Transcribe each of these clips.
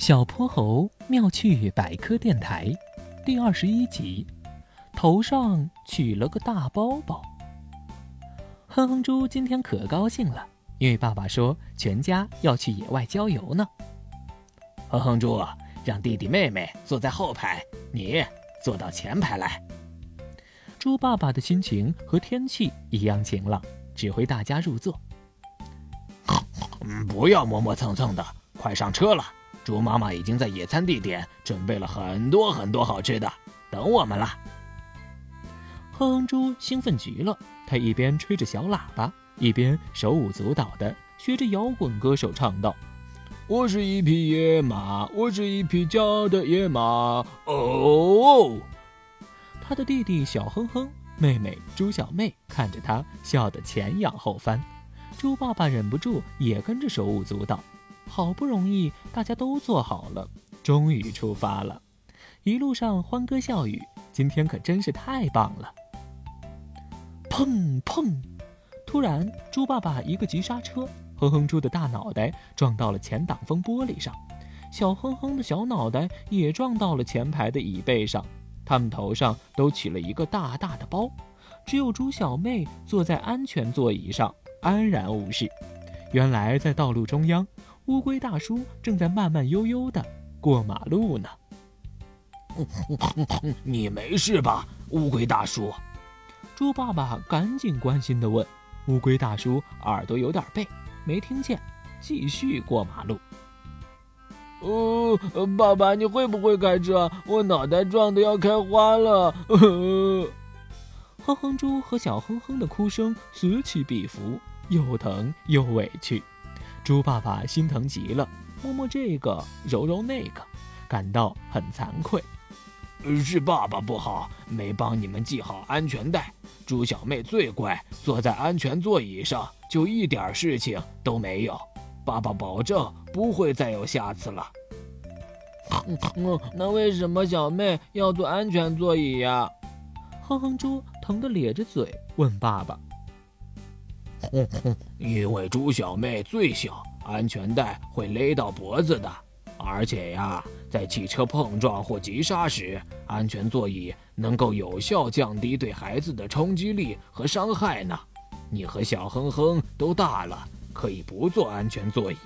小泼猴妙趣百科电台，第二十一集，头上取了个大包包。哼哼猪今天可高兴了，因为爸爸说全家要去野外郊游呢。哼哼猪，让弟弟妹妹坐在后排，你坐到前排来。猪爸爸的心情和天气一样晴朗，指挥大家入座。不要磨磨蹭蹭的，快上车了。猪妈妈已经在野餐地点准备了很多很多好吃的，等我们了。哼哼猪兴奋极了，他一边吹着小喇叭，一边手舞足蹈的学着摇滚歌手唱道：“我是一匹野马，我是一匹骄傲的野马。”哦，他的弟弟小哼哼，妹妹猪小妹看着他笑得前仰后翻，猪爸爸忍不住也跟着手舞足蹈。好不容易大家都坐好了，终于出发了。一路上欢歌笑语，今天可真是太棒了。砰砰！突然，猪爸爸一个急刹车，哼哼猪的大脑袋撞到了前挡风玻璃上，小哼哼的小脑袋也撞到了前排的椅背上。他们头上都起了一个大大的包，只有猪小妹坐在安全座椅上安然无事。原来在道路中央。乌龟大叔正在慢慢悠悠的过马路呢。你没事吧，乌龟大叔？猪爸爸赶紧关心的问。乌龟大叔耳朵有点背，没听见，继续过马路。哦，爸爸，你会不会开车？我脑袋撞的要开花了。哼哼猪和小哼哼的哭声此起彼伏，又疼又委屈。猪爸爸心疼极了，摸摸这个，揉揉那个，感到很惭愧。是爸爸不好，没帮你们系好安全带。猪小妹最乖，坐在安全座椅上，就一点事情都没有。爸爸保证不会再有下次了。嗯，那为什么小妹要坐安全座椅呀？哼哼猪疼得咧着嘴问爸爸。哼哼，因为猪小妹最小，安全带会勒到脖子的。而且呀，在汽车碰撞或急刹时，安全座椅能够有效降低对孩子的冲击力和伤害呢。你和小哼哼都大了，可以不坐安全座椅，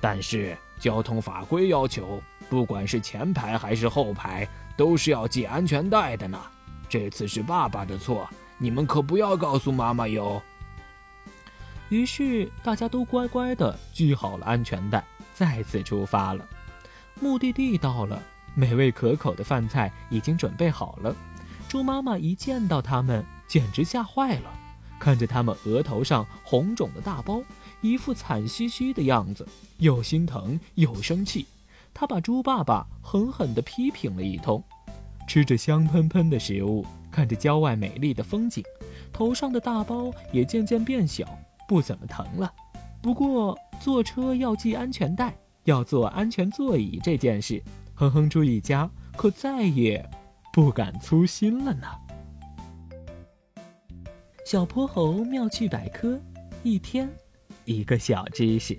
但是交通法规要求，不管是前排还是后排，都是要系安全带的呢。这次是爸爸的错，你们可不要告诉妈妈哟。于是大家都乖乖地系好了安全带，再次出发了。目的地到了，美味可口的饭菜已经准备好了。猪妈妈一见到他们，简直吓坏了，看着他们额头上红肿的大包，一副惨兮兮的样子，又心疼又生气。她把猪爸爸狠狠地批评了一通。吃着香喷喷的食物，看着郊外美丽的风景，头上的大包也渐渐变小。不怎么疼了，不过坐车要系安全带，要坐安全座椅这件事，哼哼猪一家可再也不敢粗心了呢。小泼猴妙趣百科，一天一个小知识。